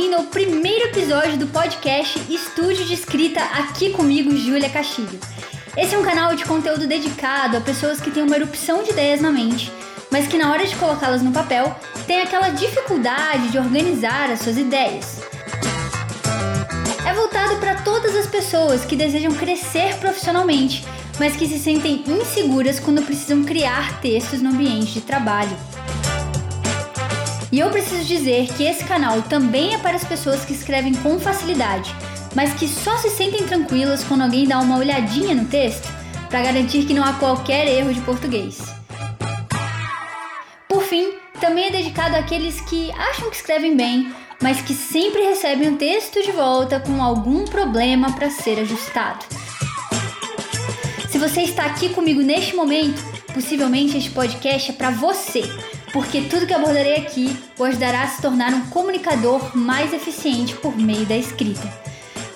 bem-vindo ao primeiro episódio do podcast Estúdio de Escrita aqui comigo, Júlia Castilho. Esse é um canal de conteúdo dedicado a pessoas que têm uma erupção de ideias na mente, mas que na hora de colocá-las no papel tem aquela dificuldade de organizar as suas ideias. É voltado para todas as pessoas que desejam crescer profissionalmente, mas que se sentem inseguras quando precisam criar textos no ambiente de trabalho. E eu preciso dizer que esse canal também é para as pessoas que escrevem com facilidade, mas que só se sentem tranquilas quando alguém dá uma olhadinha no texto para garantir que não há qualquer erro de português. Por fim, também é dedicado àqueles que acham que escrevem bem, mas que sempre recebem o texto de volta com algum problema para ser ajustado. Se você está aqui comigo neste momento, possivelmente este podcast é para você porque tudo que abordarei aqui o ajudará a se tornar um comunicador mais eficiente por meio da escrita.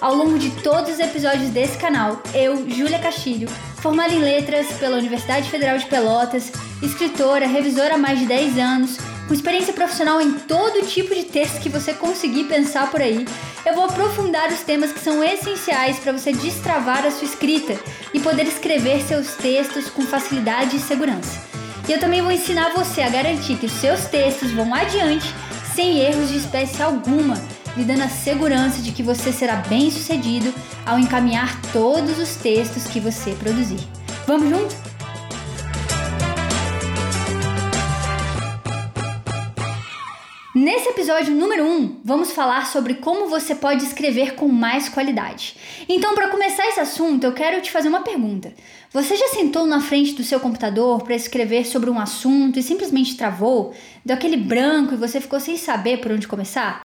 Ao longo de todos os episódios desse canal, eu, Júlia Castilho, formada em letras pela Universidade Federal de Pelotas, escritora, revisora há mais de 10 anos, com experiência profissional em todo tipo de texto que você conseguir pensar por aí, eu vou aprofundar os temas que são essenciais para você destravar a sua escrita e poder escrever seus textos com facilidade e segurança. E eu também vou ensinar você a garantir que os seus textos vão adiante sem erros de espécie alguma, lhe dando a segurança de que você será bem sucedido ao encaminhar todos os textos que você produzir. Vamos junto? Nesse episódio número 1, um, vamos falar sobre como você pode escrever com mais qualidade. Então, para começar esse assunto, eu quero te fazer uma pergunta. Você já sentou na frente do seu computador para escrever sobre um assunto e simplesmente travou? Deu aquele branco e você ficou sem saber por onde começar?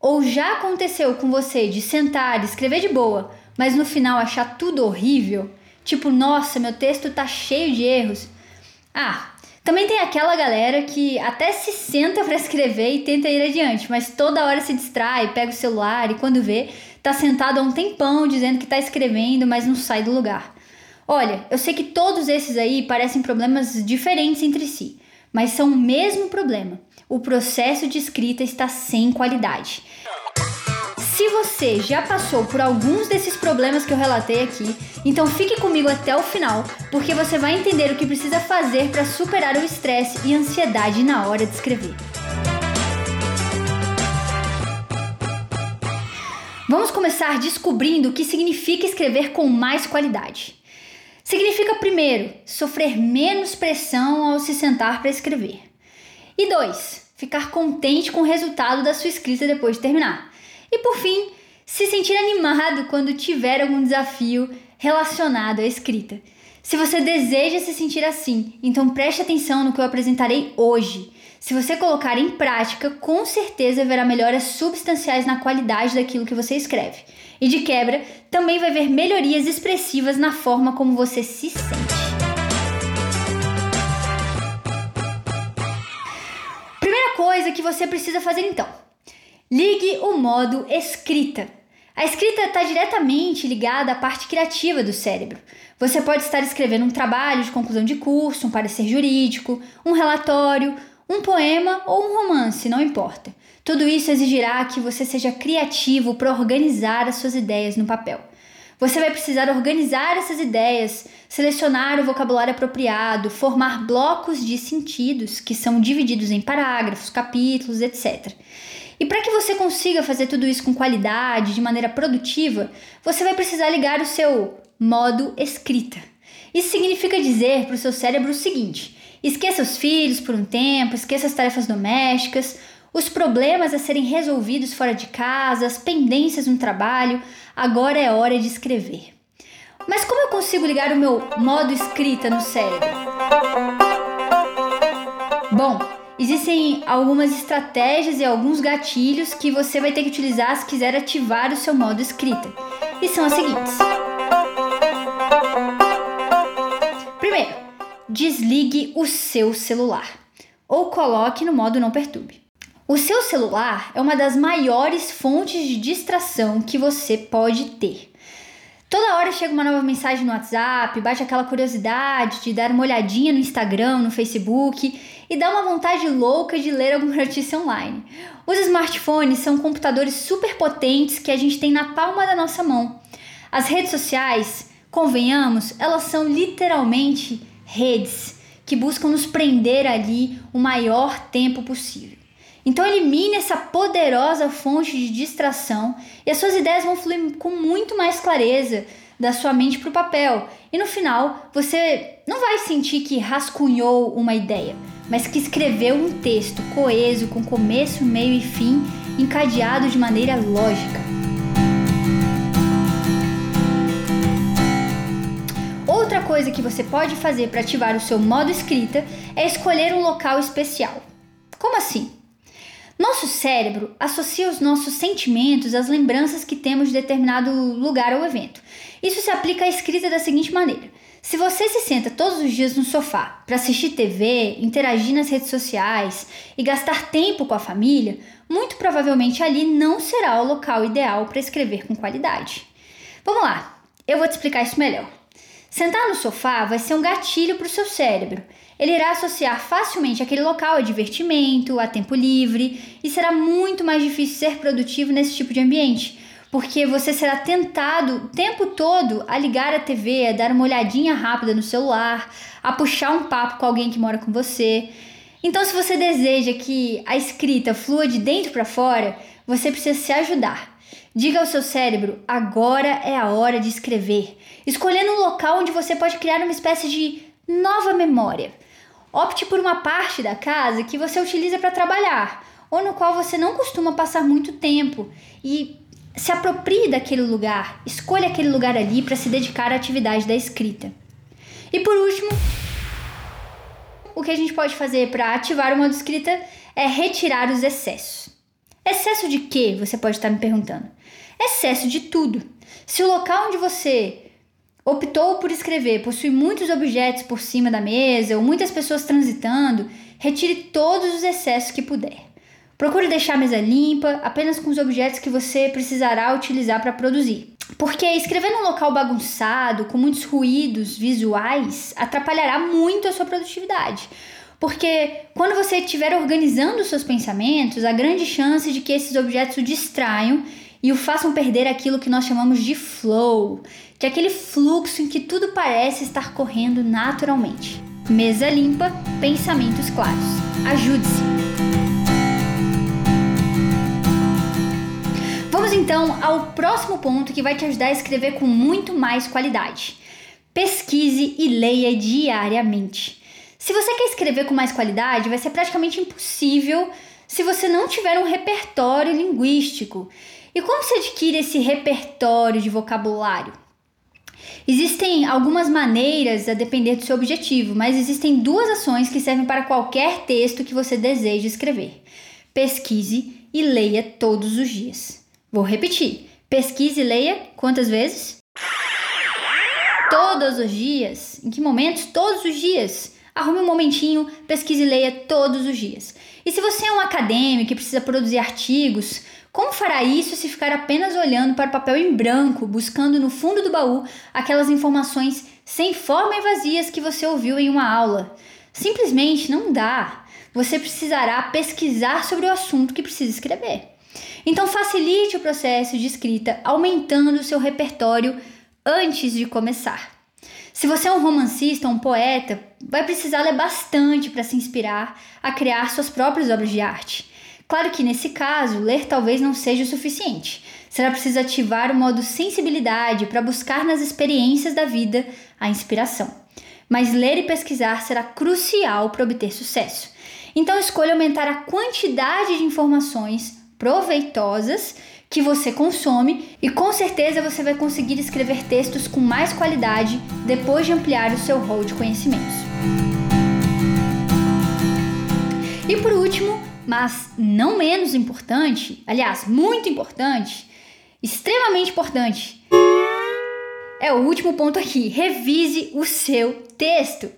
Ou já aconteceu com você de sentar e escrever de boa, mas no final achar tudo horrível? Tipo, nossa, meu texto tá cheio de erros. Ah, também tem aquela galera que até se senta para escrever e tenta ir adiante, mas toda hora se distrai, pega o celular e quando vê, tá sentado há um tempão dizendo que tá escrevendo, mas não sai do lugar. Olha, eu sei que todos esses aí parecem problemas diferentes entre si, mas são o mesmo problema. O processo de escrita está sem qualidade. Se você já passou por alguns desses problemas que eu relatei aqui, então fique comigo até o final, porque você vai entender o que precisa fazer para superar o estresse e ansiedade na hora de escrever. Vamos começar descobrindo o que significa escrever com mais qualidade. Significa, primeiro, sofrer menos pressão ao se sentar para escrever. E dois, ficar contente com o resultado da sua escrita depois de terminar. E por fim, se sentir animado quando tiver algum desafio relacionado à escrita. Se você deseja se sentir assim, então preste atenção no que eu apresentarei hoje. Se você colocar em prática, com certeza verá melhoras substanciais na qualidade daquilo que você escreve. E de quebra, também vai ver melhorias expressivas na forma como você se sente. Primeira coisa que você precisa fazer então Ligue o modo escrita. A escrita está diretamente ligada à parte criativa do cérebro. Você pode estar escrevendo um trabalho de conclusão de curso, um parecer jurídico, um relatório, um poema ou um romance, não importa. Tudo isso exigirá que você seja criativo para organizar as suas ideias no papel. Você vai precisar organizar essas ideias, selecionar o vocabulário apropriado, formar blocos de sentidos que são divididos em parágrafos, capítulos, etc. E para que você consiga fazer tudo isso com qualidade, de maneira produtiva, você vai precisar ligar o seu modo escrita. Isso significa dizer para o seu cérebro o seguinte: esqueça os filhos por um tempo, esqueça as tarefas domésticas, os problemas a serem resolvidos fora de casa, as pendências no trabalho, agora é hora de escrever. Mas como eu consigo ligar o meu modo escrita no cérebro? Bom, Existem algumas estratégias e alguns gatilhos que você vai ter que utilizar se quiser ativar o seu modo escrita. E são as seguintes. Primeiro, desligue o seu celular ou coloque no modo não perturbe. O seu celular é uma das maiores fontes de distração que você pode ter. Toda hora chega uma nova mensagem no WhatsApp, bate aquela curiosidade de dar uma olhadinha no Instagram, no Facebook e dá uma vontade louca de ler alguma notícia online. Os smartphones são computadores super potentes que a gente tem na palma da nossa mão. As redes sociais, convenhamos, elas são literalmente redes que buscam nos prender ali o maior tempo possível. Então elimine essa poderosa fonte de distração e as suas ideias vão fluir com muito mais clareza da sua mente para o papel. E no final, você não vai sentir que rascunhou uma ideia, mas que escreveu um texto coeso, com começo, meio e fim, encadeado de maneira lógica. Outra coisa que você pode fazer para ativar o seu modo escrita é escolher um local especial. Como assim? Nosso cérebro associa os nossos sentimentos às lembranças que temos de determinado lugar ou evento. Isso se aplica à escrita da seguinte maneira: se você se senta todos os dias no sofá para assistir TV, interagir nas redes sociais e gastar tempo com a família, muito provavelmente ali não será o local ideal para escrever com qualidade. Vamos lá, eu vou te explicar isso melhor. Sentar no sofá vai ser um gatilho para o seu cérebro ele irá associar facilmente aquele local a divertimento, a tempo livre e será muito mais difícil ser produtivo nesse tipo de ambiente, porque você será tentado o tempo todo a ligar a TV, a dar uma olhadinha rápida no celular, a puxar um papo com alguém que mora com você. Então, se você deseja que a escrita flua de dentro para fora, você precisa se ajudar. Diga ao seu cérebro: agora é a hora de escrever, escolhendo um local onde você pode criar uma espécie de nova memória. Opte por uma parte da casa que você utiliza para trabalhar ou no qual você não costuma passar muito tempo e se aproprie daquele lugar, escolha aquele lugar ali para se dedicar à atividade da escrita. E por último, o que a gente pode fazer para ativar o modo escrita é retirar os excessos. Excesso de quê? Você pode estar me perguntando. Excesso de tudo. Se o local onde você optou por escrever possui muitos objetos por cima da mesa ou muitas pessoas transitando, retire todos os excessos que puder. Procure deixar a mesa limpa, apenas com os objetos que você precisará utilizar para produzir. Porque escrever num local bagunçado, com muitos ruídos visuais, atrapalhará muito a sua produtividade. Porque quando você estiver organizando os seus pensamentos, há grande chance de que esses objetos o distraiam e o façam perder aquilo que nós chamamos de flow, que é aquele fluxo em que tudo parece estar correndo naturalmente. Mesa limpa, pensamentos claros. Ajude-se! Vamos então ao próximo ponto que vai te ajudar a escrever com muito mais qualidade. Pesquise e leia diariamente. Se você quer escrever com mais qualidade, vai ser praticamente impossível se você não tiver um repertório linguístico. E como se adquire esse repertório de vocabulário? Existem algumas maneiras a depender do seu objetivo, mas existem duas ações que servem para qualquer texto que você deseje escrever. Pesquise e leia todos os dias. Vou repetir. Pesquise e leia quantas vezes? Todos os dias. Em que momentos? Todos os dias. Arrume um momentinho, pesquise e leia todos os dias. E se você é um acadêmico e precisa produzir artigos, como fará isso se ficar apenas olhando para o papel em branco, buscando no fundo do baú aquelas informações sem forma e vazias que você ouviu em uma aula? Simplesmente não dá. Você precisará pesquisar sobre o assunto que precisa escrever. Então facilite o processo de escrita aumentando o seu repertório antes de começar. Se você é um romancista ou um poeta, vai precisar ler bastante para se inspirar a criar suas próprias obras de arte. Claro que nesse caso, ler talvez não seja o suficiente. Será preciso ativar o modo sensibilidade para buscar nas experiências da vida a inspiração. Mas ler e pesquisar será crucial para obter sucesso. Então escolha aumentar a quantidade de informações proveitosas que você consome e com certeza você vai conseguir escrever textos com mais qualidade depois de ampliar o seu rol de conhecimentos. E por último, mas não menos importante, aliás, muito importante, extremamente importante, é o último ponto aqui. Revise o seu texto.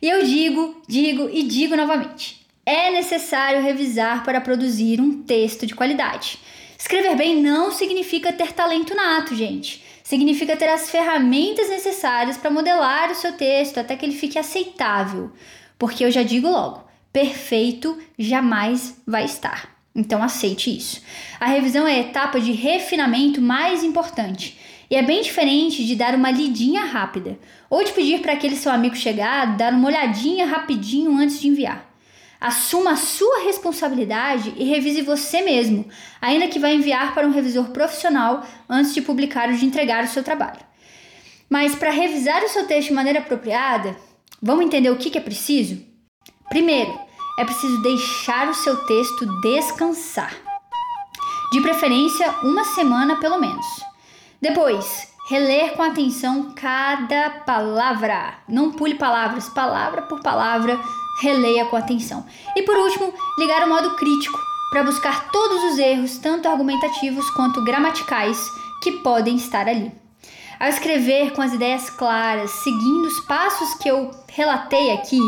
E eu digo, digo e digo novamente: é necessário revisar para produzir um texto de qualidade. Escrever bem não significa ter talento nato, gente. Significa ter as ferramentas necessárias para modelar o seu texto até que ele fique aceitável. Porque eu já digo logo, perfeito jamais vai estar. Então aceite isso. A revisão é a etapa de refinamento mais importante. E é bem diferente de dar uma lidinha rápida, ou de pedir para aquele seu amigo chegar, dar uma olhadinha rapidinho antes de enviar. Assuma a sua responsabilidade e revise você mesmo, ainda que vá enviar para um revisor profissional antes de publicar ou de entregar o seu trabalho. Mas para revisar o seu texto de maneira apropriada, vamos entender o que é preciso? Primeiro, é preciso deixar o seu texto descansar. De preferência, uma semana pelo menos. Depois, reler com atenção cada palavra. Não pule palavras, palavra por palavra, releia com atenção. E por último, ligar o modo crítico para buscar todos os erros, tanto argumentativos quanto gramaticais, que podem estar ali. Ao escrever com as ideias claras, seguindo os passos que eu relatei aqui,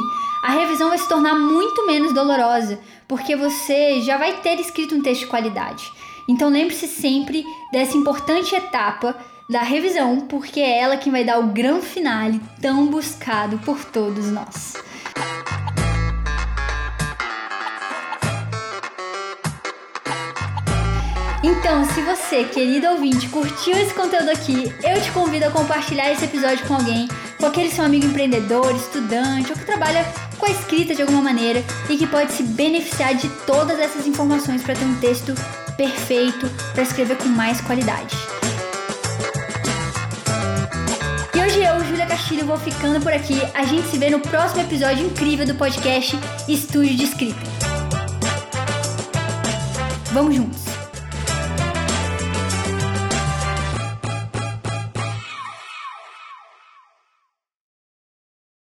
a revisão vai se tornar muito menos dolorosa, porque você já vai ter escrito um texto de qualidade. Então lembre-se sempre dessa importante etapa da revisão, porque é ela quem vai dar o grande finale tão buscado por todos nós. Então, se você, querido ouvinte, curtiu esse conteúdo aqui, eu te convido a compartilhar esse episódio com alguém, com aquele seu amigo empreendedor, estudante ou que trabalha com a escrita de alguma maneira e que pode se beneficiar de todas essas informações para ter um texto perfeito, para escrever com mais qualidade. E hoje eu, Júlia Castilho, vou ficando por aqui. A gente se vê no próximo episódio incrível do podcast Estúdio de Escrita. Vamos juntos!